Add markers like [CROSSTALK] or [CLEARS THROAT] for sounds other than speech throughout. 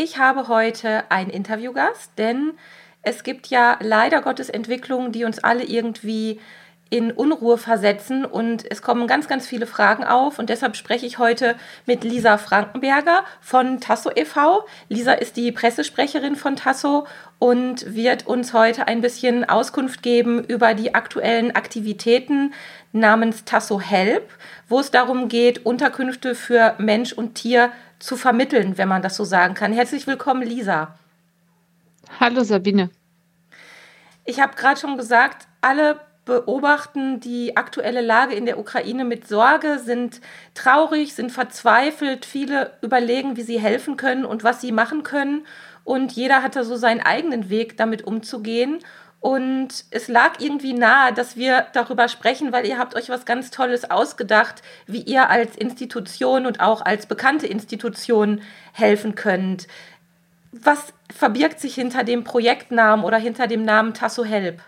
Ich habe heute einen Interviewgast, denn es gibt ja leider Gottes Entwicklungen, die uns alle irgendwie in Unruhe versetzen und es kommen ganz, ganz viele Fragen auf und deshalb spreche ich heute mit Lisa Frankenberger von Tasso e.V. Lisa ist die Pressesprecherin von Tasso und wird uns heute ein bisschen Auskunft geben über die aktuellen Aktivitäten namens Tasso Help, wo es darum geht, Unterkünfte für Mensch und Tier zu vermitteln, wenn man das so sagen kann. Herzlich willkommen, Lisa. Hallo Sabine. Ich habe gerade schon gesagt, alle beobachten die aktuelle Lage in der Ukraine mit Sorge, sind traurig, sind verzweifelt. Viele überlegen, wie sie helfen können und was sie machen können. Und jeder hatte so seinen eigenen Weg, damit umzugehen. Und es lag irgendwie nahe, dass wir darüber sprechen, weil ihr habt euch was ganz Tolles ausgedacht, wie ihr als Institution und auch als bekannte Institution helfen könnt. Was verbirgt sich hinter dem Projektnamen oder hinter dem Namen Tasso Help?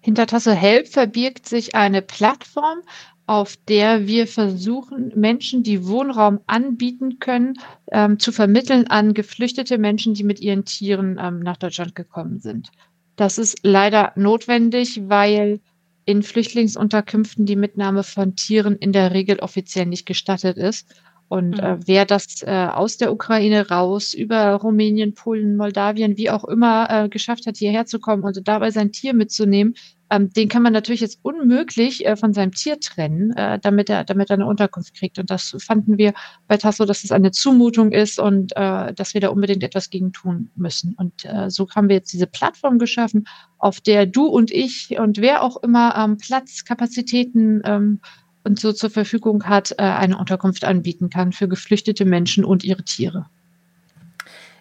Hinter Tasso Help verbirgt sich eine Plattform, auf der wir versuchen, Menschen, die Wohnraum anbieten können, ähm, zu vermitteln an geflüchtete Menschen, die mit ihren Tieren ähm, nach Deutschland gekommen sind. Das ist leider notwendig, weil in Flüchtlingsunterkünften die Mitnahme von Tieren in der Regel offiziell nicht gestattet ist. Und äh, mhm. wer das äh, aus der Ukraine raus über Rumänien, Polen, Moldawien, wie auch immer äh, geschafft hat, hierher zu kommen und dabei sein Tier mitzunehmen, ähm, den kann man natürlich jetzt unmöglich äh, von seinem Tier trennen, äh, damit er damit er eine Unterkunft kriegt. Und das fanden wir bei Tasso, dass es eine Zumutung ist und äh, dass wir da unbedingt etwas gegen tun müssen. Und äh, so haben wir jetzt diese Plattform geschaffen, auf der du und ich und wer auch immer ähm, Platz, Kapazitäten ähm, und so zur Verfügung hat, äh, eine Unterkunft anbieten kann für geflüchtete Menschen und ihre Tiere.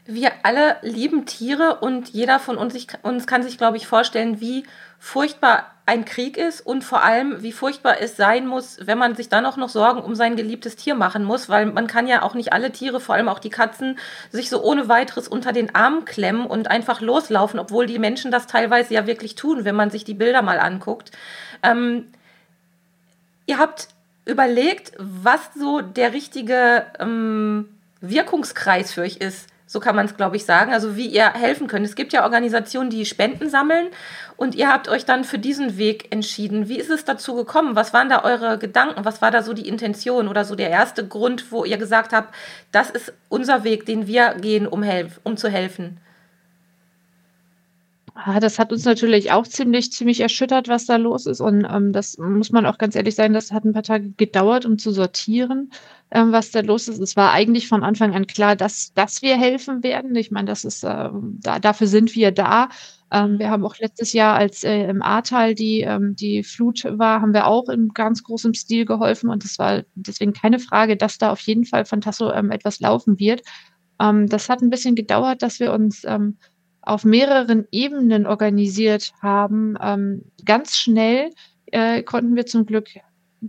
Wir alle lieben Tiere und jeder von uns, ich, uns kann sich, glaube ich, vorstellen, wie furchtbar ein Krieg ist und vor allem, wie furchtbar es sein muss, wenn man sich dann auch noch Sorgen um sein geliebtes Tier machen muss, weil man kann ja auch nicht alle Tiere, vor allem auch die Katzen, sich so ohne weiteres unter den Arm klemmen und einfach loslaufen, obwohl die Menschen das teilweise ja wirklich tun, wenn man sich die Bilder mal anguckt. Ähm, ihr habt überlegt, was so der richtige ähm, Wirkungskreis für euch ist. So kann man es, glaube ich, sagen. Also wie ihr helfen könnt. Es gibt ja Organisationen, die Spenden sammeln und ihr habt euch dann für diesen Weg entschieden. Wie ist es dazu gekommen? Was waren da eure Gedanken? Was war da so die Intention oder so der erste Grund, wo ihr gesagt habt, das ist unser Weg, den wir gehen, um, um zu helfen? Ah, das hat uns natürlich auch ziemlich, ziemlich erschüttert, was da los ist. Und ähm, das muss man auch ganz ehrlich sagen, das hat ein paar Tage gedauert, um zu sortieren, ähm, was da los ist. Es war eigentlich von Anfang an klar, dass, dass wir helfen werden. Ich meine, das ist, ähm, da, dafür sind wir da. Ähm, wir haben auch letztes Jahr, als äh, im Ahrtal die, ähm, die Flut war, haben wir auch in ganz großem Stil geholfen. Und es war deswegen keine Frage, dass da auf jeden Fall von Tasso ähm, etwas laufen wird. Ähm, das hat ein bisschen gedauert, dass wir uns ähm, auf mehreren Ebenen organisiert haben. Ähm, ganz schnell äh, konnten wir zum Glück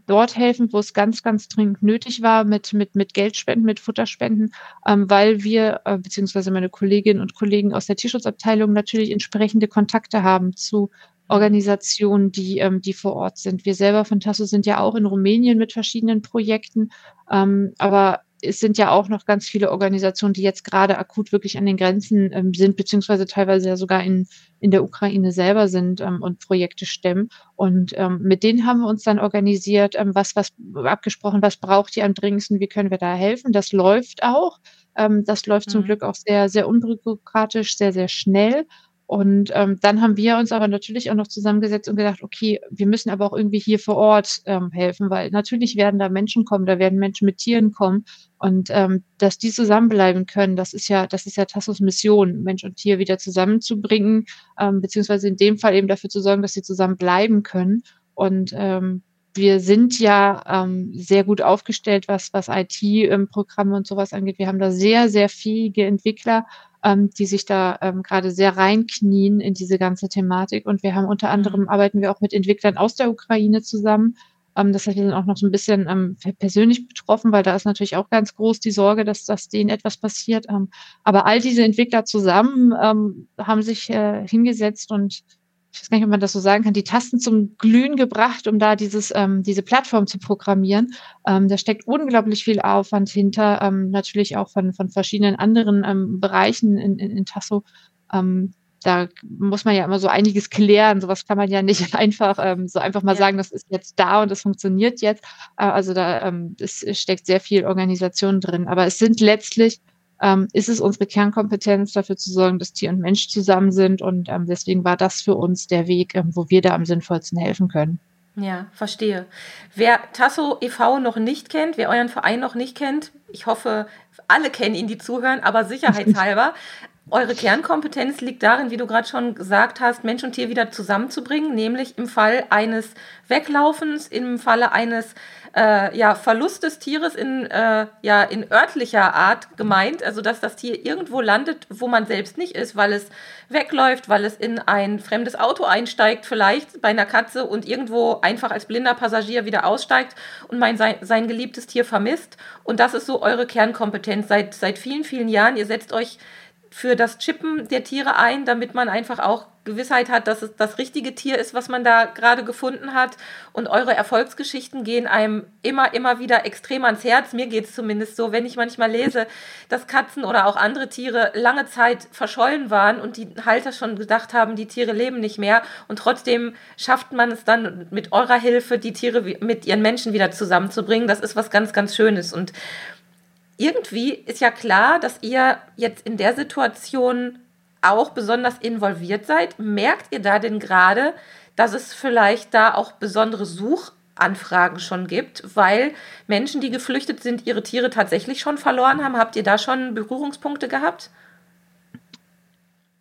dort helfen, wo es ganz, ganz dringend nötig war, mit, mit, mit Geldspenden, mit Futterspenden, ähm, weil wir, äh, beziehungsweise meine Kolleginnen und Kollegen aus der Tierschutzabteilung natürlich entsprechende Kontakte haben zu Organisationen, die, ähm, die vor Ort sind. Wir selber von Tasso sind ja auch in Rumänien mit verschiedenen Projekten, ähm, aber es sind ja auch noch ganz viele Organisationen, die jetzt gerade akut wirklich an den Grenzen ähm, sind, beziehungsweise teilweise ja sogar in, in der Ukraine selber sind ähm, und Projekte stemmen. Und ähm, mit denen haben wir uns dann organisiert, ähm, was, was abgesprochen, was braucht ihr am dringendsten, wie können wir da helfen. Das läuft auch. Ähm, das läuft mhm. zum Glück auch sehr, sehr unbürokratisch, sehr, sehr schnell. Und ähm, dann haben wir uns aber natürlich auch noch zusammengesetzt und gedacht, okay, wir müssen aber auch irgendwie hier vor Ort ähm, helfen, weil natürlich werden da Menschen kommen, da werden Menschen mit Tieren kommen und ähm, dass die zusammenbleiben können, das ist ja, das ist ja Tassos Mission, Mensch und Tier wieder zusammenzubringen, ähm, beziehungsweise in dem Fall eben dafür zu sorgen, dass sie zusammenbleiben können. Und ähm, wir sind ja ähm, sehr gut aufgestellt, was, was IT-Programme und sowas angeht. Wir haben da sehr, sehr fähige Entwickler ähm, die sich da ähm, gerade sehr reinknien in diese ganze Thematik. Und wir haben unter anderem mhm. arbeiten wir auch mit Entwicklern aus der Ukraine zusammen. Ähm, das heißt, wir sind auch noch so ein bisschen ähm, persönlich betroffen, weil da ist natürlich auch ganz groß die Sorge, dass, dass denen etwas passiert. Ähm, aber all diese Entwickler zusammen ähm, haben sich äh, hingesetzt und ich weiß gar nicht, ob man das so sagen kann, die Tasten zum Glühen gebracht, um da dieses, ähm, diese Plattform zu programmieren. Ähm, da steckt unglaublich viel Aufwand hinter, ähm, natürlich auch von, von verschiedenen anderen ähm, Bereichen in, in, in Tasso. Ähm, da muss man ja immer so einiges klären. Sowas kann man ja nicht [LAUGHS] einfach ähm, so einfach mal ja. sagen, das ist jetzt da und das funktioniert jetzt. Äh, also da ähm, es steckt sehr viel Organisation drin. Aber es sind letztlich ähm, ist es unsere Kernkompetenz, dafür zu sorgen, dass Tier und Mensch zusammen sind. Und ähm, deswegen war das für uns der Weg, ähm, wo wir da am sinnvollsten helfen können. Ja, verstehe. Wer Tasso e.V. noch nicht kennt, wer euren Verein noch nicht kennt, ich hoffe, alle kennen ihn, die zuhören, aber [LAUGHS] sicherheitshalber. Eure Kernkompetenz liegt darin, wie du gerade schon gesagt hast, Mensch und Tier wieder zusammenzubringen, nämlich im Fall eines Weglaufens, im Falle eines äh, ja, Verlust des Tieres in, äh, ja, in örtlicher Art gemeint, also dass das Tier irgendwo landet, wo man selbst nicht ist, weil es wegläuft, weil es in ein fremdes Auto einsteigt, vielleicht bei einer Katze und irgendwo einfach als blinder Passagier wieder aussteigt und mein, sein, sein geliebtes Tier vermisst. Und das ist so eure Kernkompetenz seit, seit vielen, vielen Jahren. Ihr setzt euch für das Chippen der Tiere ein, damit man einfach auch Gewissheit hat, dass es das richtige Tier ist, was man da gerade gefunden hat. Und eure Erfolgsgeschichten gehen einem immer, immer wieder extrem ans Herz. Mir geht es zumindest so, wenn ich manchmal lese, dass Katzen oder auch andere Tiere lange Zeit verschollen waren und die Halter schon gedacht haben, die Tiere leben nicht mehr. Und trotzdem schafft man es dann mit eurer Hilfe, die Tiere mit ihren Menschen wieder zusammenzubringen. Das ist was ganz, ganz Schönes. Und irgendwie ist ja klar, dass ihr jetzt in der Situation auch besonders involviert seid. Merkt ihr da denn gerade, dass es vielleicht da auch besondere Suchanfragen schon gibt, weil Menschen, die geflüchtet sind, ihre Tiere tatsächlich schon verloren haben? Habt ihr da schon Berührungspunkte gehabt?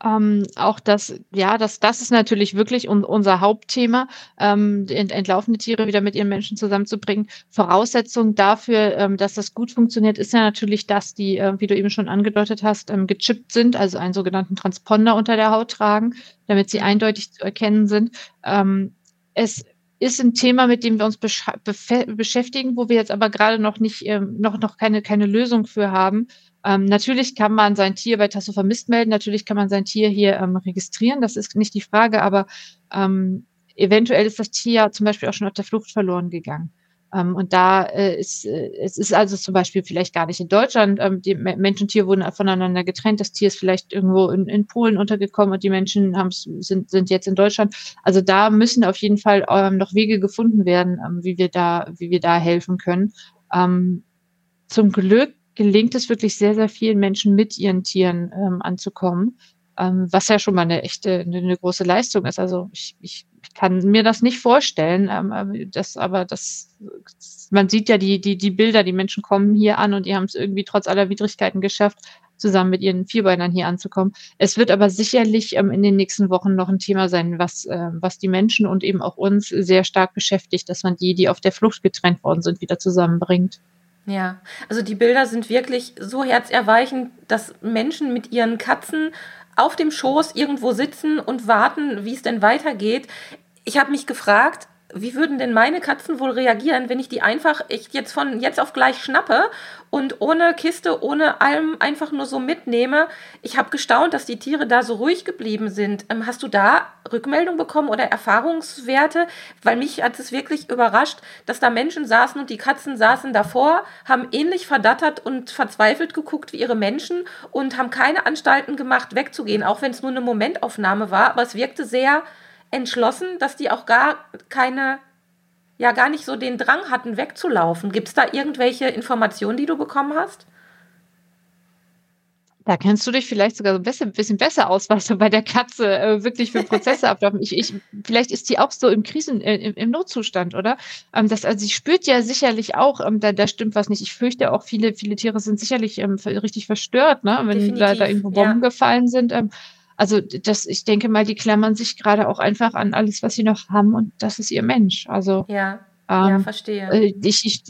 Ähm, auch das, ja, das, das ist natürlich wirklich un, unser Hauptthema, ähm, ent, entlaufene Tiere wieder mit ihren Menschen zusammenzubringen. Voraussetzung dafür, ähm, dass das gut funktioniert, ist ja natürlich, dass die, äh, wie du eben schon angedeutet hast, ähm, gechippt sind, also einen sogenannten Transponder unter der Haut tragen, damit sie eindeutig zu erkennen sind. Ähm, es ist ein Thema, mit dem wir uns beschäftigen, wo wir jetzt aber gerade noch nicht, ähm, noch, noch keine, keine Lösung für haben. Ähm, natürlich kann man sein Tier bei Tasso vermisst melden, natürlich kann man sein Tier hier ähm, registrieren, das ist nicht die Frage, aber ähm, eventuell ist das Tier zum Beispiel auch schon auf der Flucht verloren gegangen. Ähm, und da äh, ist äh, es ist also zum Beispiel vielleicht gar nicht in Deutschland, ähm, die Mensch und Tier wurden voneinander getrennt, das Tier ist vielleicht irgendwo in, in Polen untergekommen und die Menschen sind, sind jetzt in Deutschland. Also da müssen auf jeden Fall ähm, noch Wege gefunden werden, wie wir da, wie wir da helfen können. Zum Glück gelingt es wirklich sehr, sehr vielen Menschen mit ihren Tieren anzukommen, ähm, was ja schon mal eine echte, eine, eine große Leistung ist. Also ich, ich, kann mir das nicht vorstellen, ähm, das, aber das, man sieht ja die, die, die Bilder, die Menschen kommen hier an und die haben es irgendwie trotz aller Widrigkeiten geschafft, zusammen mit ihren Vierbeinern hier anzukommen. Es wird aber sicherlich ähm, in den nächsten Wochen noch ein Thema sein, was, äh, was die Menschen und eben auch uns sehr stark beschäftigt, dass man die, die auf der Flucht getrennt worden sind, wieder zusammenbringt. Ja, also die Bilder sind wirklich so herzerweichend, dass Menschen mit ihren Katzen auf dem Schoß irgendwo sitzen und warten, wie es denn weitergeht. Ich habe mich gefragt, wie würden denn meine Katzen wohl reagieren, wenn ich die einfach ich jetzt von jetzt auf gleich schnappe und ohne Kiste, ohne allem einfach nur so mitnehme? Ich habe gestaunt, dass die Tiere da so ruhig geblieben sind. Ähm, hast du da Rückmeldung bekommen oder Erfahrungswerte? Weil mich hat es wirklich überrascht, dass da Menschen saßen und die Katzen saßen davor, haben ähnlich verdattert und verzweifelt geguckt wie ihre Menschen und haben keine Anstalten gemacht, wegzugehen, auch wenn es nur eine Momentaufnahme war. Aber es wirkte sehr entschlossen, dass die auch gar keine, ja gar nicht so den Drang hatten, wegzulaufen. Gibt es da irgendwelche Informationen, die du bekommen hast? Da kennst du dich vielleicht sogar so ein bisschen, bisschen besser aus, was du bei der Katze äh, wirklich für Prozesse [LAUGHS] ablaufen. Ich, ich, vielleicht ist die auch so im Krisen, äh, im, im, Notzustand, oder? Ähm, das, also sie spürt ja sicherlich auch, ähm, da, da stimmt was nicht. Ich fürchte auch, viele, viele Tiere sind sicherlich ähm, richtig verstört, ne? wenn da, da irgendwo Bomben ja. gefallen sind. Ähm, also das, ich denke mal, die klammern sich gerade auch einfach an alles, was sie noch haben und das ist ihr Mensch. Also ja. Ähm, ja, verstehe. Äh, ich, ich,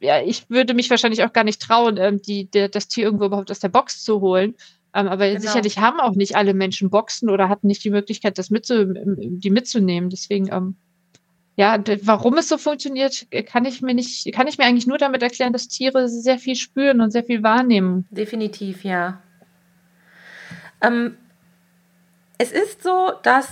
ja, ich würde mich wahrscheinlich auch gar nicht trauen, ähm, die, der, das Tier irgendwo überhaupt aus der Box zu holen. Ähm, aber genau. sicherlich haben auch nicht alle Menschen Boxen oder hatten nicht die Möglichkeit, das mitzu die mitzunehmen. Deswegen, ähm, ja, warum es so funktioniert, kann ich mir nicht, kann ich mir eigentlich nur damit erklären, dass Tiere sehr viel spüren und sehr viel wahrnehmen. Definitiv, ja. Ähm, es ist so, dass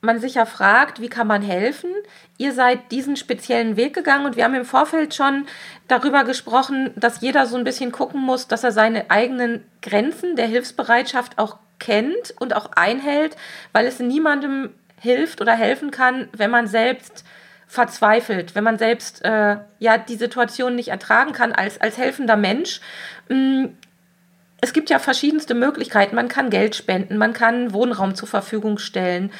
man sich ja fragt, wie kann man helfen? Ihr seid diesen speziellen Weg gegangen und wir haben im Vorfeld schon darüber gesprochen, dass jeder so ein bisschen gucken muss, dass er seine eigenen Grenzen der Hilfsbereitschaft auch kennt und auch einhält, weil es niemandem hilft oder helfen kann, wenn man selbst verzweifelt, wenn man selbst äh, ja die Situation nicht ertragen kann als, als helfender Mensch. Mm, es gibt ja verschiedenste Möglichkeiten. Man kann Geld spenden, man kann Wohnraum zur Verfügung stellen.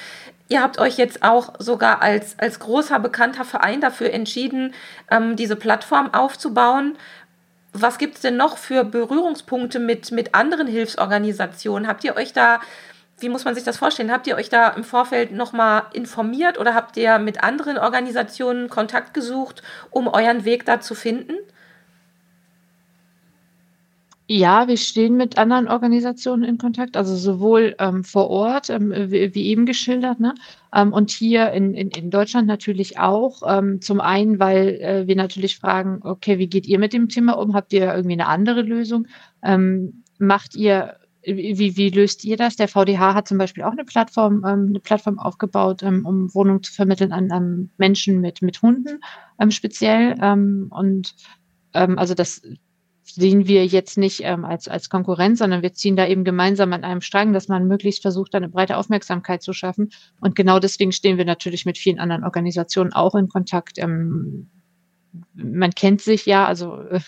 Ihr habt euch jetzt auch sogar als, als großer bekannter Verein dafür entschieden, ähm, diese Plattform aufzubauen. Was gibt es denn noch für Berührungspunkte mit, mit anderen Hilfsorganisationen? Habt ihr euch da, wie muss man sich das vorstellen, habt ihr euch da im Vorfeld nochmal informiert oder habt ihr mit anderen Organisationen Kontakt gesucht, um euren Weg da zu finden? Ja, wir stehen mit anderen Organisationen in Kontakt, also sowohl ähm, vor Ort, ähm, wie, wie, eben geschildert, ne? Ähm, und hier in, in, in Deutschland natürlich auch. Ähm, zum einen, weil äh, wir natürlich fragen, okay, wie geht ihr mit dem Thema um? Habt ihr irgendwie eine andere Lösung? Ähm, macht ihr wie, wie löst ihr das? Der VDH hat zum Beispiel auch eine Plattform, ähm, eine Plattform aufgebaut, um Wohnungen zu vermitteln an, an Menschen mit, mit Hunden speziell. Und also das sehen wir jetzt nicht ähm, als, als Konkurrenz, sondern wir ziehen da eben gemeinsam an einem Strang, dass man möglichst versucht, eine breite Aufmerksamkeit zu schaffen. Und genau deswegen stehen wir natürlich mit vielen anderen Organisationen auch in Kontakt. Ähm, man kennt sich ja, also äh,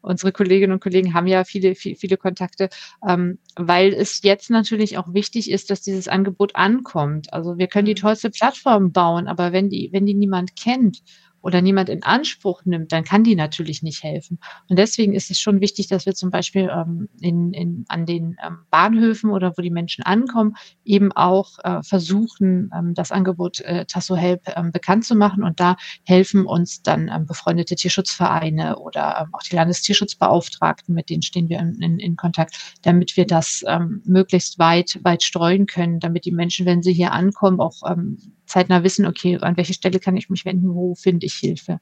unsere Kolleginnen und Kollegen haben ja viele, viele, viele Kontakte, ähm, weil es jetzt natürlich auch wichtig ist, dass dieses Angebot ankommt. Also wir können die mhm. tollste Plattform bauen, aber wenn die, wenn die niemand kennt oder niemand in Anspruch nimmt, dann kann die natürlich nicht helfen. Und deswegen ist es schon wichtig, dass wir zum Beispiel ähm, in, in, an den ähm, Bahnhöfen oder wo die Menschen ankommen, eben auch äh, versuchen, ähm, das Angebot äh, Tasso Help ähm, bekannt zu machen. Und da helfen uns dann ähm, befreundete Tierschutzvereine oder ähm, auch die Landestierschutzbeauftragten, mit denen stehen wir in, in, in Kontakt, damit wir das ähm, möglichst weit, weit streuen können, damit die Menschen, wenn sie hier ankommen, auch ähm, zeitnah wissen, okay, an welche Stelle kann ich mich wenden, wo finde ich Hilfe.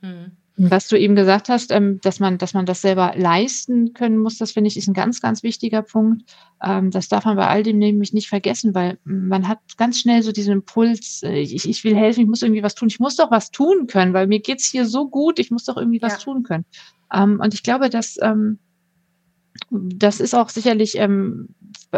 Mhm. Was du eben gesagt hast, ähm, dass man, dass man das selber leisten können muss, das finde ich ist ein ganz, ganz wichtiger Punkt. Ähm, das darf man bei all dem nämlich nicht vergessen, weil man hat ganz schnell so diesen Impuls, äh, ich, ich will helfen, ich muss irgendwie was tun, ich muss doch was tun können, weil mir geht's hier so gut, ich muss doch irgendwie was ja. tun können. Ähm, und ich glaube, dass das ist auch sicherlich ähm,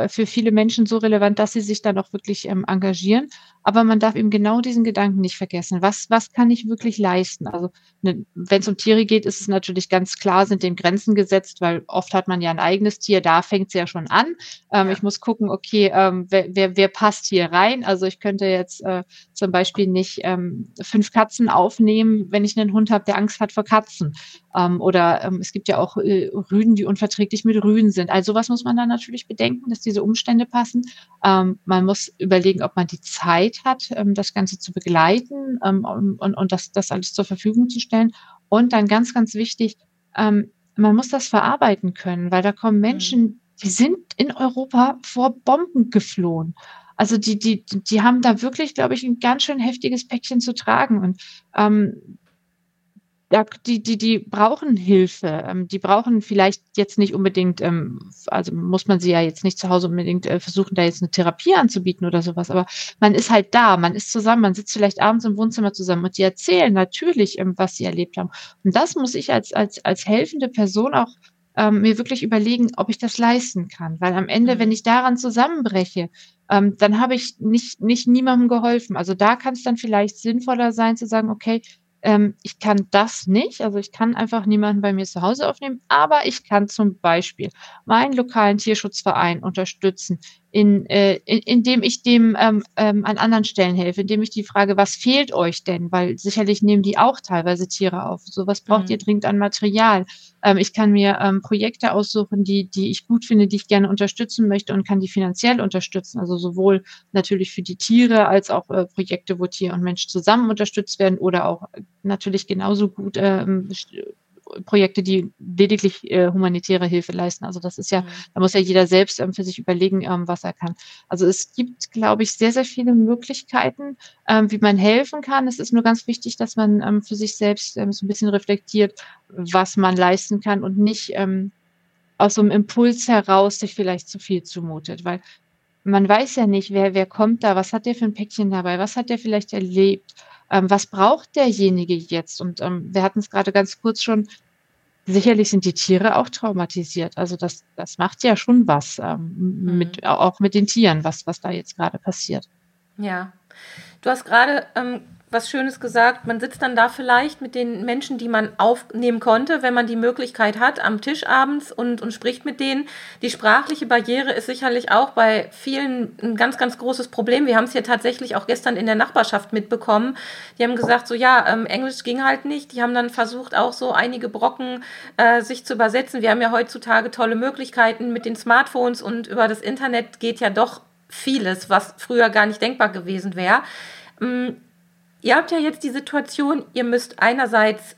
für viele Menschen so relevant, dass sie sich dann auch wirklich ähm, engagieren. Aber man darf eben genau diesen Gedanken nicht vergessen. Was, was kann ich wirklich leisten? Also ne, wenn es um Tiere geht, ist es natürlich ganz klar, sind dem Grenzen gesetzt, weil oft hat man ja ein eigenes Tier, da fängt es ja schon an. Ähm, ja. Ich muss gucken, okay, ähm, wer, wer, wer passt hier rein? Also ich könnte jetzt äh, zum Beispiel nicht ähm, fünf Katzen aufnehmen, wenn ich einen Hund habe, der Angst hat vor Katzen. Ähm, oder ähm, es gibt ja auch äh, Rüden, die unverträglich mit Rüden sind. Also sowas muss man dann natürlich bedenken, dass diese Umstände passen. Ähm, man muss überlegen, ob man die Zeit hat, ähm, das Ganze zu begleiten ähm, und, und das, das alles zur Verfügung zu stellen. Und dann ganz, ganz wichtig, ähm, man muss das verarbeiten können, weil da kommen mhm. Menschen, die sind in Europa vor Bomben geflohen. Also die, die, die haben da wirklich, glaube ich, ein ganz schön heftiges Päckchen zu tragen. Und ähm, ja, die, die, die brauchen Hilfe. Ähm, die brauchen vielleicht jetzt nicht unbedingt, ähm, also muss man sie ja jetzt nicht zu Hause unbedingt äh, versuchen, da jetzt eine Therapie anzubieten oder sowas, aber man ist halt da, man ist zusammen, man sitzt vielleicht abends im Wohnzimmer zusammen und die erzählen natürlich, ähm, was sie erlebt haben. Und das muss ich als, als, als helfende Person auch ähm, mir wirklich überlegen, ob ich das leisten kann. Weil am Ende, wenn mhm. ich daran zusammenbreche, ähm, dann habe ich nicht, nicht niemandem geholfen. Also da kann es dann vielleicht sinnvoller sein zu sagen, okay, ähm, ich kann das nicht, also ich kann einfach niemanden bei mir zu Hause aufnehmen, aber ich kann zum Beispiel meinen lokalen Tierschutzverein unterstützen, in, äh, in, indem ich dem ähm, ähm, an anderen Stellen helfe, indem ich die frage, was fehlt euch denn? Weil sicherlich nehmen die auch teilweise Tiere auf. So was braucht mhm. ihr dringend an Material? Ähm, ich kann mir ähm, Projekte aussuchen, die, die ich gut finde, die ich gerne unterstützen möchte und kann die finanziell unterstützen. Also sowohl natürlich für die Tiere als auch äh, Projekte, wo Tier und Mensch zusammen unterstützt werden oder auch natürlich genauso gut ähm, Projekte, die lediglich äh, humanitäre Hilfe leisten. Also das ist ja, mhm. da muss ja jeder selbst ähm, für sich überlegen, ähm, was er kann. Also es gibt, glaube ich, sehr, sehr viele Möglichkeiten, ähm, wie man helfen kann. Es ist nur ganz wichtig, dass man ähm, für sich selbst ähm, so ein bisschen reflektiert, was man leisten kann und nicht ähm, aus so einem Impuls heraus sich vielleicht zu viel zumutet, weil man weiß ja nicht, wer, wer kommt da, was hat der für ein Päckchen dabei, was hat der vielleicht erlebt, ähm, was braucht derjenige jetzt? Und ähm, wir hatten es gerade ganz kurz schon, sicherlich sind die Tiere auch traumatisiert. Also das, das macht ja schon was ähm, mhm. mit, auch mit den Tieren, was, was da jetzt gerade passiert. Ja. Du hast gerade ähm, was Schönes gesagt. Man sitzt dann da vielleicht mit den Menschen, die man aufnehmen konnte, wenn man die Möglichkeit hat, am Tisch abends und, und spricht mit denen. Die sprachliche Barriere ist sicherlich auch bei vielen ein ganz, ganz großes Problem. Wir haben es ja tatsächlich auch gestern in der Nachbarschaft mitbekommen. Die haben gesagt, so ja, ähm, Englisch ging halt nicht. Die haben dann versucht, auch so einige Brocken äh, sich zu übersetzen. Wir haben ja heutzutage tolle Möglichkeiten mit den Smartphones und über das Internet geht ja doch vieles, was früher gar nicht denkbar gewesen wäre. Ihr habt ja jetzt die Situation, ihr müsst einerseits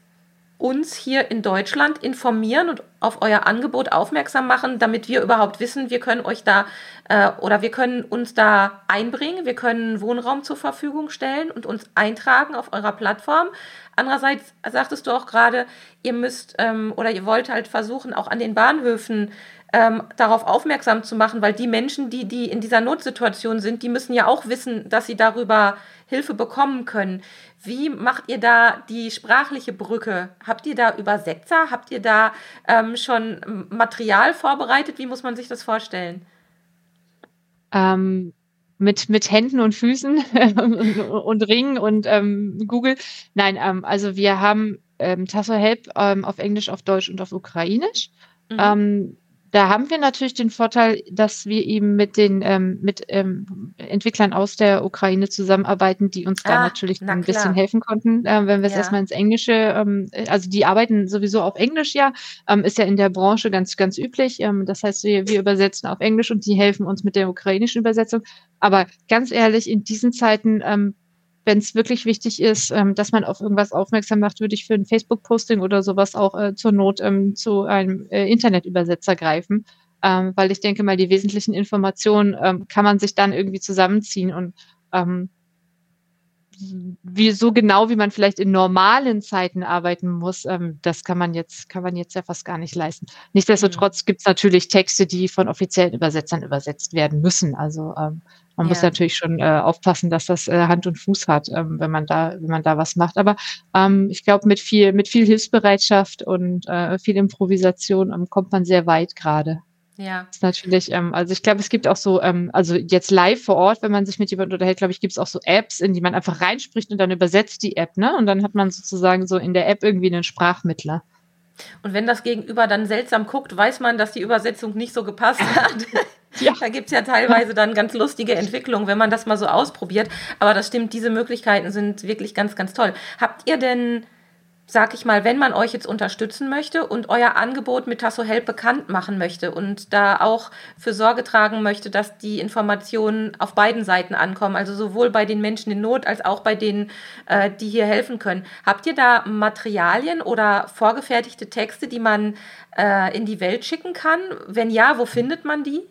uns hier in Deutschland informieren und auf euer Angebot aufmerksam machen, damit wir überhaupt wissen, wir können euch da äh, oder wir können uns da einbringen, wir können Wohnraum zur Verfügung stellen und uns eintragen auf eurer Plattform. Andererseits sagtest du auch gerade, ihr müsst ähm, oder ihr wollt halt versuchen, auch an den Bahnhöfen ähm, darauf aufmerksam zu machen, weil die Menschen, die, die in dieser Notsituation sind, die müssen ja auch wissen, dass sie darüber Hilfe bekommen können. Wie macht ihr da die sprachliche Brücke? Habt ihr da Übersetzer? Habt ihr da ähm, schon Material vorbereitet? Wie muss man sich das vorstellen? Ähm, mit, mit Händen und Füßen [LAUGHS] und Ringen und ähm, Google. Nein, ähm, also wir haben ähm, Tasso Help ähm, auf Englisch, auf Deutsch und auf Ukrainisch. Mhm. Da haben wir natürlich den Vorteil, dass wir eben mit den ähm, mit ähm, Entwicklern aus der Ukraine zusammenarbeiten, die uns da ah, natürlich na ein klar. bisschen helfen konnten, äh, wenn wir es ja. erstmal ins Englische, ähm, also die arbeiten sowieso auf Englisch ja, ähm, ist ja in der Branche ganz ganz üblich. Ähm, das heißt, wir, wir übersetzen auf Englisch und die helfen uns mit der ukrainischen Übersetzung. Aber ganz ehrlich, in diesen Zeiten ähm, wenn es wirklich wichtig ist, ähm, dass man auf irgendwas aufmerksam macht, würde ich für ein Facebook-Posting oder sowas auch äh, zur Not ähm, zu einem äh, Internetübersetzer greifen. Ähm, weil ich denke mal, die wesentlichen Informationen ähm, kann man sich dann irgendwie zusammenziehen und ähm, wie so genau, wie man vielleicht in normalen Zeiten arbeiten muss, ähm, das kann man jetzt, kann man jetzt ja fast gar nicht leisten. Nichtsdestotrotz gibt es natürlich Texte, die von offiziellen Übersetzern übersetzt werden müssen. Also ähm, man ja. muss natürlich schon äh, aufpassen, dass das äh, Hand und Fuß hat, ähm, wenn man da, wenn man da was macht. Aber ähm, ich glaube, mit viel, mit viel Hilfsbereitschaft und äh, viel Improvisation ähm, kommt man sehr weit gerade. Ja. Das ist natürlich, ähm, also ich glaube, es gibt auch so, ähm, also jetzt live vor Ort, wenn man sich mit jemandem unterhält, glaube ich, gibt es auch so Apps, in die man einfach reinspricht und dann übersetzt die App, ne? Und dann hat man sozusagen so in der App irgendwie einen Sprachmittler. Und wenn das Gegenüber dann seltsam guckt, weiß man, dass die Übersetzung nicht so gepasst hat. [LAUGHS] Ja. Da gibt es ja teilweise dann ganz lustige Entwicklungen, wenn man das mal so ausprobiert. Aber das stimmt, diese Möglichkeiten sind wirklich ganz, ganz toll. Habt ihr denn, sag ich mal, wenn man euch jetzt unterstützen möchte und euer Angebot mit Tasso Help bekannt machen möchte und da auch für Sorge tragen möchte, dass die Informationen auf beiden Seiten ankommen, also sowohl bei den Menschen in Not als auch bei denen, äh, die hier helfen können, habt ihr da Materialien oder vorgefertigte Texte, die man äh, in die Welt schicken kann? Wenn ja, wo findet man die?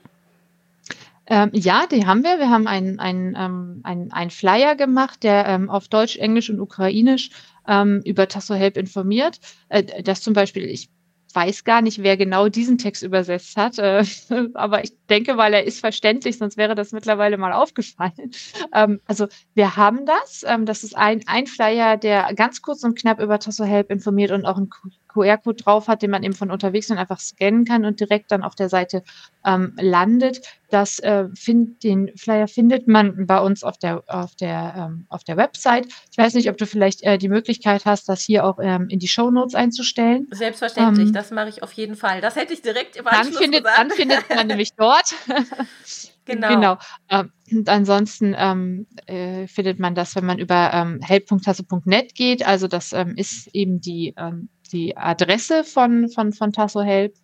Ähm, ja, die haben wir. Wir haben einen ähm, ein, Flyer gemacht, der ähm, auf Deutsch, Englisch und Ukrainisch ähm, über Tasso Help informiert. Äh, das zum Beispiel, ich weiß gar nicht, wer genau diesen Text übersetzt hat, äh, [LAUGHS] aber ich denke, weil er ist verständlich, sonst wäre das mittlerweile mal aufgefallen. [LAUGHS] Ähm, also wir haben das. Ähm, das ist ein, ein Flyer, der ganz kurz und knapp über Tasso Help informiert und auch ein QR-Code drauf hat, den man eben von unterwegs dann einfach scannen kann und direkt dann auf der Seite ähm, landet. Das äh, find, den Flyer findet man bei uns auf der auf der ähm, auf der Website. Ich weiß nicht, ob du vielleicht äh, die Möglichkeit hast, das hier auch ähm, in die Show Notes einzustellen. Selbstverständlich, ähm, das mache ich auf jeden Fall. Das hätte ich direkt im Anschluss dann findet, gesagt. Dann findet man nämlich [LAUGHS] dort. [LAUGHS] Genau. genau. Ähm, und ansonsten ähm, äh, findet man das, wenn man über ähm, help.tasso.net geht. Also das ähm, ist eben die ähm, die Adresse von, von, von Tasso Help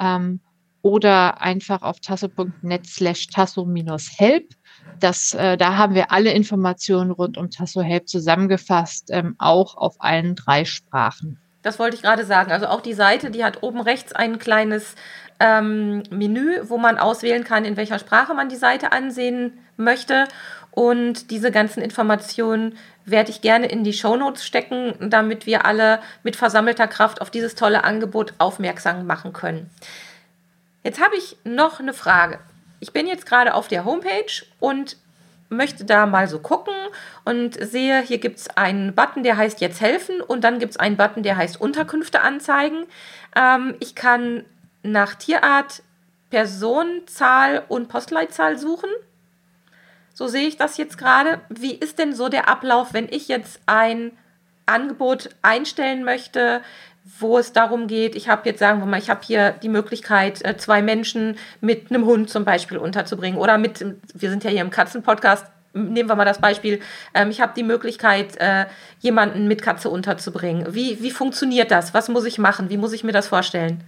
ähm, oder einfach auf tasso.net slash tasso-help. Äh, da haben wir alle Informationen rund um Tasso Help zusammengefasst, ähm, auch auf allen drei Sprachen. das wollte ich gerade sagen. Also auch die Seite, die hat oben rechts ein kleines ähm, Menü, wo man auswählen kann, in welcher Sprache man die Seite ansehen möchte. Und diese ganzen Informationen werde ich gerne in die Shownotes stecken, damit wir alle mit versammelter Kraft auf dieses tolle Angebot aufmerksam machen können. Jetzt habe ich noch eine Frage. Ich bin jetzt gerade auf der Homepage und möchte da mal so gucken und sehe, hier gibt es einen Button, der heißt Jetzt helfen und dann gibt es einen Button, der heißt Unterkünfte anzeigen. Ähm, ich kann nach Tierart, Personenzahl und Postleitzahl suchen. So sehe ich das jetzt gerade. Wie ist denn so der Ablauf, wenn ich jetzt ein Angebot einstellen möchte, wo es darum geht, ich habe jetzt, sagen wir mal, ich habe hier die Möglichkeit, äh, zwei Menschen mit einem Hund zum Beispiel unterzubringen oder mit, wir sind ja hier im Katzenpodcast, nehmen wir mal das Beispiel, ähm, ich habe die Möglichkeit, äh, jemanden mit Katze unterzubringen. Wie, wie funktioniert das? Was muss ich machen? Wie muss ich mir das vorstellen?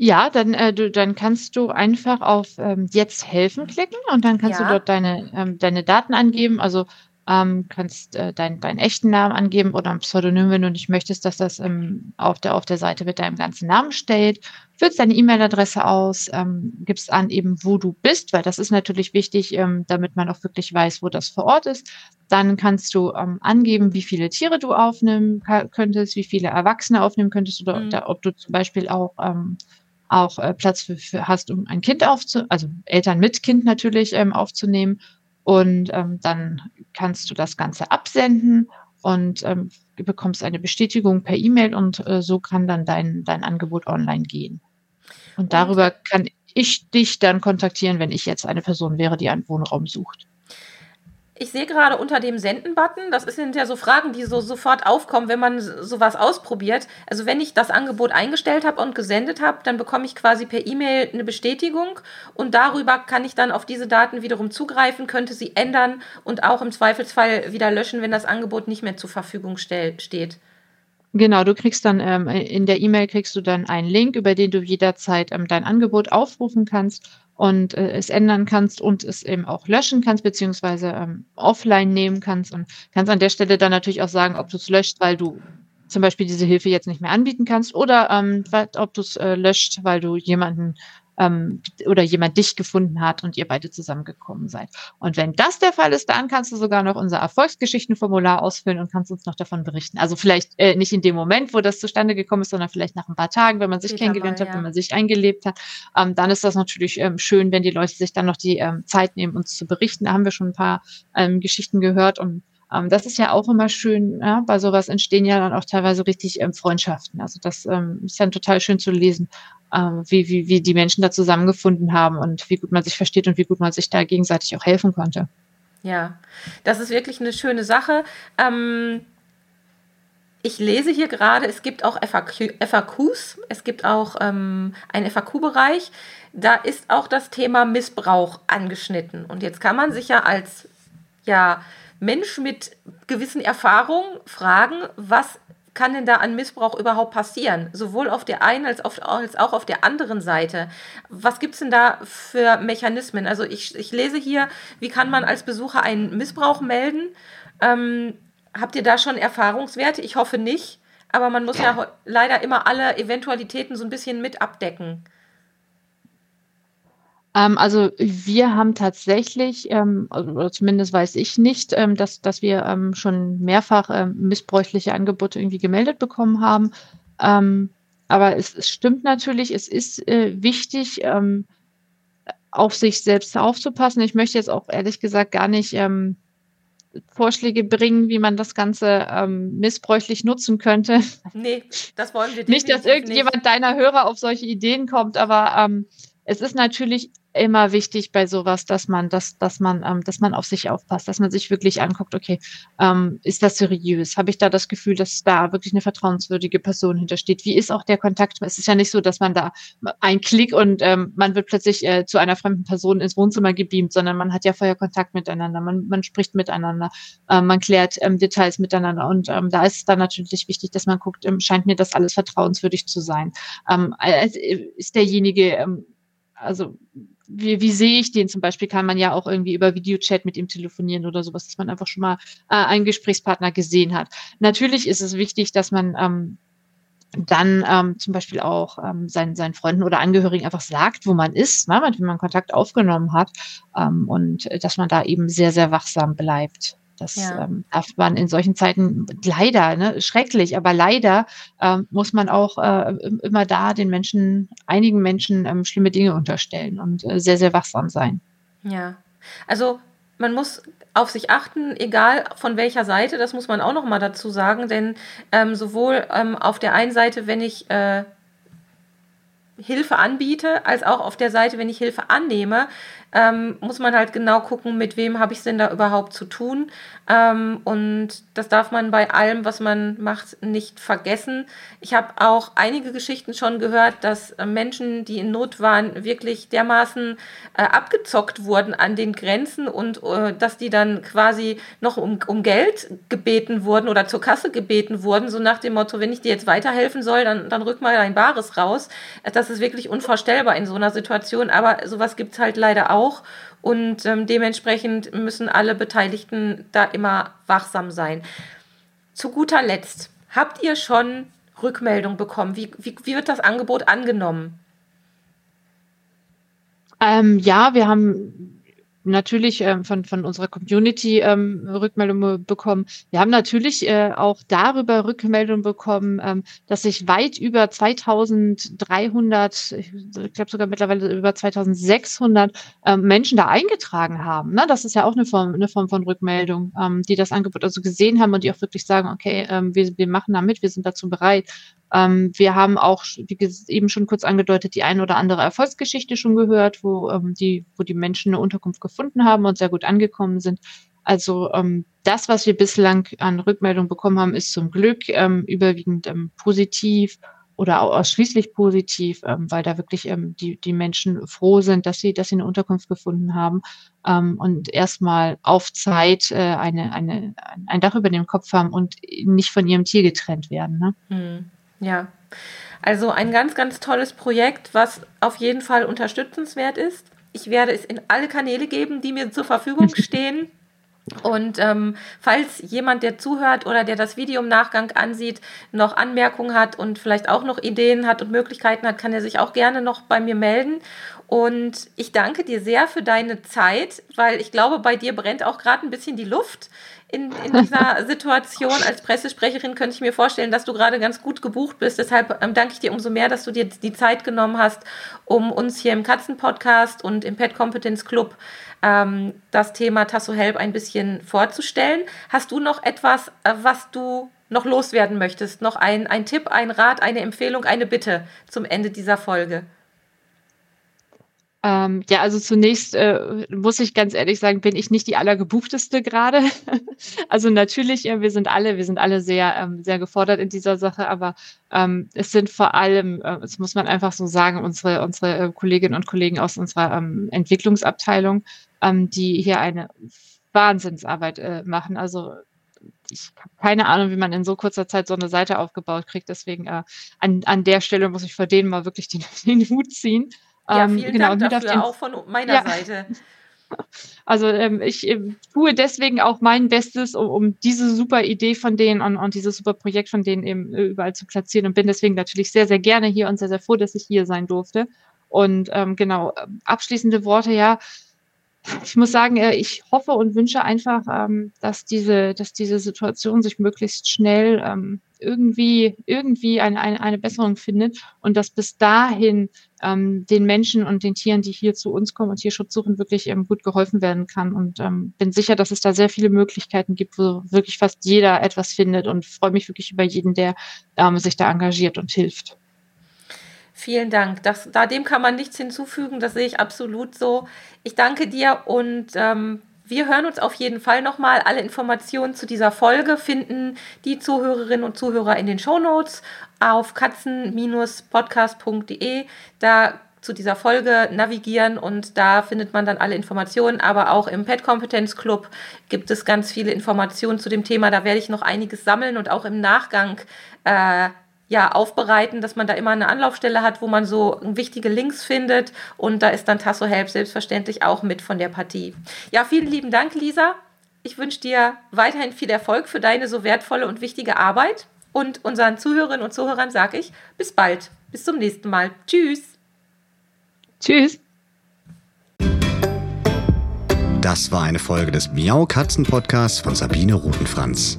Ja, dann, äh, du, dann kannst du einfach auf ähm, Jetzt helfen klicken und dann kannst ja. du dort deine, ähm, deine Daten angeben. Also ähm, kannst äh, deinen deinen echten Namen angeben oder ein Pseudonym, wenn du nicht möchtest, dass das ähm, auf, der, auf der Seite mit deinem ganzen Namen steht. Füllst deine E-Mail-Adresse aus, ähm, gibst an eben, wo du bist, weil das ist natürlich wichtig, ähm, damit man auch wirklich weiß, wo das vor Ort ist. Dann kannst du ähm, angeben, wie viele Tiere du aufnehmen könntest, wie viele Erwachsene aufnehmen könntest oder, mhm. oder ob du zum Beispiel auch ähm, auch äh, Platz für, für hast, um ein Kind aufzunehmen, also Eltern mit Kind natürlich ähm, aufzunehmen und ähm, dann kannst du das Ganze absenden und ähm, bekommst eine Bestätigung per E-Mail und äh, so kann dann dein, dein Angebot online gehen. Und darüber kann ich dich dann kontaktieren, wenn ich jetzt eine Person wäre, die einen Wohnraum sucht. Ich sehe gerade unter dem Senden-Button, das sind ja so Fragen, die so sofort aufkommen, wenn man sowas ausprobiert. Also wenn ich das Angebot eingestellt habe und gesendet habe, dann bekomme ich quasi per E-Mail eine Bestätigung und darüber kann ich dann auf diese Daten wiederum zugreifen, könnte sie ändern und auch im Zweifelsfall wieder löschen, wenn das Angebot nicht mehr zur Verfügung steht. Genau, du kriegst dann ähm, in der E-Mail kriegst du dann einen Link, über den du jederzeit ähm, dein Angebot aufrufen kannst und äh, es ändern kannst und es eben auch löschen kannst, beziehungsweise ähm, offline nehmen kannst und kannst an der Stelle dann natürlich auch sagen, ob du es löscht, weil du zum Beispiel diese Hilfe jetzt nicht mehr anbieten kannst oder ähm, ob du es äh, löscht, weil du jemanden ähm, oder jemand dich gefunden hat und ihr beide zusammengekommen seid. Und wenn das der Fall ist, dann kannst du sogar noch unser Erfolgsgeschichtenformular ausfüllen und kannst uns noch davon berichten. Also vielleicht äh, nicht in dem Moment, wo das zustande gekommen ist, sondern vielleicht nach ein paar Tagen, wenn man sich kennengelernt mal, hat, ja. wenn man sich eingelebt hat. Ähm, dann ist das natürlich ähm, schön, wenn die Leute sich dann noch die ähm, Zeit nehmen, uns zu berichten. Da haben wir schon ein paar ähm, Geschichten gehört und ähm, das ist ja auch immer schön, ja, bei sowas entstehen ja dann auch teilweise richtig ähm, Freundschaften. Also das ähm, ist dann total schön zu lesen, ähm, wie, wie, wie die Menschen da zusammengefunden haben und wie gut man sich versteht und wie gut man sich da gegenseitig auch helfen konnte. Ja, das ist wirklich eine schöne Sache. Ähm, ich lese hier gerade, es gibt auch FAQ, FAQs, es gibt auch ähm, einen FAQ-Bereich. Da ist auch das Thema Missbrauch angeschnitten. Und jetzt kann man sich ja als ja, Mensch mit gewissen Erfahrungen fragen, was kann denn da an Missbrauch überhaupt passieren? Sowohl auf der einen als, auf, als auch auf der anderen Seite. Was gibt es denn da für Mechanismen? Also ich, ich lese hier, wie kann man als Besucher einen Missbrauch melden? Ähm, habt ihr da schon Erfahrungswerte? Ich hoffe nicht. Aber man muss ja [CLEARS THROAT] leider immer alle Eventualitäten so ein bisschen mit abdecken. Ähm, also wir haben tatsächlich, ähm, also, oder zumindest weiß ich nicht, ähm, dass, dass wir schon mehrfach missbräuchliche Angebote irgendwie gemeldet bekommen haben. Aber es, es, stimmt natürlich, es ist äh, wichtig, auf sich selbst aufzupassen. Ich möchte jetzt auch ehrlich gesagt gar nicht Vorschläge bringen, wie man das Ganze ähm, missbräuchlich nutzen könnte. Nee, das wollen wir [LAUGHS] nicht. dass irgendjemand nicht. deiner Hörer auf solche Ideen kommt, aber ähm, es ist natürlich immer wichtig bei sowas, dass man, dass, dass man, ähm, dass man auf sich aufpasst, dass man sich wirklich anguckt, okay, ähm, ist das seriös? Habe ich da das Gefühl, dass da wirklich eine vertrauenswürdige Person hintersteht? Wie ist auch der Kontakt? Es ist ja nicht so, dass man da ein Klick und ähm, man wird plötzlich äh, zu einer fremden Person ins Wohnzimmer gebeamt, sondern man hat ja vorher Kontakt miteinander, man, man spricht miteinander, äh, man klärt ähm, Details miteinander und ähm, da ist es dann natürlich wichtig, dass man guckt, ähm, scheint mir das alles vertrauenswürdig zu sein. Ähm, ist derjenige, ähm, also wie, wie sehe ich den zum Beispiel? Kann man ja auch irgendwie über Videochat mit ihm telefonieren oder sowas, dass man einfach schon mal äh, einen Gesprächspartner gesehen hat. Natürlich ist es wichtig, dass man ähm, dann ähm, zum Beispiel auch ähm, seinen, seinen Freunden oder Angehörigen einfach sagt, wo man ist, ne, wenn man Kontakt aufgenommen hat ähm, und äh, dass man da eben sehr, sehr wachsam bleibt. Das ja. ähm, darf man in solchen Zeiten leider, ne, schrecklich, aber leider ähm, muss man auch äh, immer da den Menschen, einigen Menschen ähm, schlimme Dinge unterstellen und äh, sehr, sehr wachsam sein. Ja, also man muss auf sich achten, egal von welcher Seite, das muss man auch noch mal dazu sagen, denn ähm, sowohl ähm, auf der einen Seite, wenn ich äh, Hilfe anbiete, als auch auf der Seite, wenn ich Hilfe annehme, ähm, muss man halt genau gucken, mit wem habe ich es denn da überhaupt zu tun. Ähm, und das darf man bei allem, was man macht, nicht vergessen. Ich habe auch einige Geschichten schon gehört, dass äh, Menschen, die in Not waren, wirklich dermaßen äh, abgezockt wurden an den Grenzen und äh, dass die dann quasi noch um, um Geld gebeten wurden oder zur Kasse gebeten wurden, so nach dem Motto, wenn ich dir jetzt weiterhelfen soll, dann, dann rück mal dein Bares raus. Das ist wirklich unvorstellbar in so einer Situation, aber sowas gibt es halt leider auch auch. Und ähm, dementsprechend müssen alle Beteiligten da immer wachsam sein. Zu guter Letzt, habt ihr schon Rückmeldung bekommen? Wie, wie, wie wird das Angebot angenommen? Ähm, ja, wir haben natürlich ähm, von, von unserer Community ähm, Rückmeldungen bekommen. Wir haben natürlich äh, auch darüber Rückmeldungen bekommen, ähm, dass sich weit über 2300, ich glaube sogar mittlerweile über 2600 ähm, Menschen da eingetragen haben. Ne? Das ist ja auch eine Form, eine Form von Rückmeldung, ähm, die das Angebot also gesehen haben und die auch wirklich sagen, okay, ähm, wir, wir machen da mit, wir sind dazu bereit. Ähm, wir haben auch, wie eben schon kurz angedeutet, die eine oder andere Erfolgsgeschichte schon gehört, wo, ähm, die, wo die Menschen eine Unterkunft gefunden haben und sehr gut angekommen sind. Also ähm, das, was wir bislang an Rückmeldung bekommen haben, ist zum Glück ähm, überwiegend ähm, positiv oder ausschließlich positiv, ähm, weil da wirklich ähm, die, die Menschen froh sind, dass sie, dass sie eine Unterkunft gefunden haben ähm, und erstmal auf Zeit äh, eine, eine, ein Dach über dem Kopf haben und nicht von ihrem Tier getrennt werden. Ne? Hm. Ja, also ein ganz, ganz tolles Projekt, was auf jeden Fall unterstützenswert ist. Ich werde es in alle Kanäle geben, die mir zur Verfügung [LAUGHS] stehen. Und ähm, falls jemand, der zuhört oder der das Video im Nachgang ansieht, noch Anmerkungen hat und vielleicht auch noch Ideen hat und Möglichkeiten hat, kann er sich auch gerne noch bei mir melden. Und ich danke dir sehr für deine Zeit, weil ich glaube, bei dir brennt auch gerade ein bisschen die Luft in, in dieser [LAUGHS] Situation. Als Pressesprecherin könnte ich mir vorstellen, dass du gerade ganz gut gebucht bist. Deshalb ähm, danke ich dir umso mehr, dass du dir die Zeit genommen hast, um uns hier im Katzenpodcast und im Pet Competence Club ähm, das Thema Tasso Help ein bisschen vorzustellen. Hast du noch etwas, äh, was du noch loswerden möchtest? Noch ein, ein Tipp, ein Rat, eine Empfehlung, eine Bitte zum Ende dieser Folge? Ähm, ja, also zunächst äh, muss ich ganz ehrlich sagen, bin ich nicht die allergebuchteste gerade. [LAUGHS] also natürlich, ja, wir sind alle, wir sind alle sehr, ähm, sehr gefordert in dieser Sache, aber ähm, es sind vor allem, äh, das muss man einfach so sagen, unsere, unsere äh, Kolleginnen und Kollegen aus unserer ähm, Entwicklungsabteilung, ähm, die hier eine Wahnsinnsarbeit äh, machen. Also ich habe keine Ahnung, wie man in so kurzer Zeit so eine Seite aufgebaut kriegt. Deswegen äh, an, an der Stelle muss ich vor denen mal wirklich den, [LAUGHS] den Hut ziehen. Ja, ähm, vielen genau, Dank dafür, auch von meiner ja. Seite. [LAUGHS] Also ähm, ich äh, tue deswegen auch mein Bestes, um, um diese super Idee von denen und, und, dieses super Projekt von denen eben äh, überall zu platzieren und bin deswegen natürlich sehr, sehr gerne hier und sehr, sehr froh, dass ich hier sein durfte. Und ähm, genau, abschließende Worte, ja. Ich muss sagen, äh, ich hoffe und wünsche einfach, ähm, dass diese, dass diese Situation sich möglichst schnell ähm, irgendwie, irgendwie eine, eine, eine Besserung findet und dass bis dahin ähm, den Menschen und den Tieren, die hier zu uns kommen und Tierschutz suchen, wirklich gut geholfen werden kann. Und bin sicher, dass es da sehr viele Möglichkeiten gibt, wo wirklich fast jeder etwas findet und freue mich wirklich über jeden, der sich da engagiert und hilft. Vielen Dank. Das, da dem kann man nichts hinzufügen, das sehe ich absolut so. Ich danke dir und ähm, wir hören uns auf jeden Fall nochmal. Alle Informationen zu dieser Folge finden die Zuhörerinnen und Zuhörer in den Shownotes auf katzen-podcast.de. Da zu dieser Folge navigieren und da findet man dann alle Informationen. Aber auch im Pet Kompetenz Club gibt es ganz viele Informationen zu dem Thema. Da werde ich noch einiges sammeln und auch im Nachgang äh, ja, aufbereiten, dass man da immer eine Anlaufstelle hat, wo man so wichtige Links findet. Und da ist dann Tasso Help selbstverständlich auch mit von der Partie. Ja, vielen lieben Dank, Lisa. Ich wünsche dir weiterhin viel Erfolg für deine so wertvolle und wichtige Arbeit. Und unseren Zuhörerinnen und Zuhörern sage ich bis bald. Bis zum nächsten Mal. Tschüss. Tschüss. Das war eine Folge des Miau Katzen Podcasts von Sabine Rutenfranz.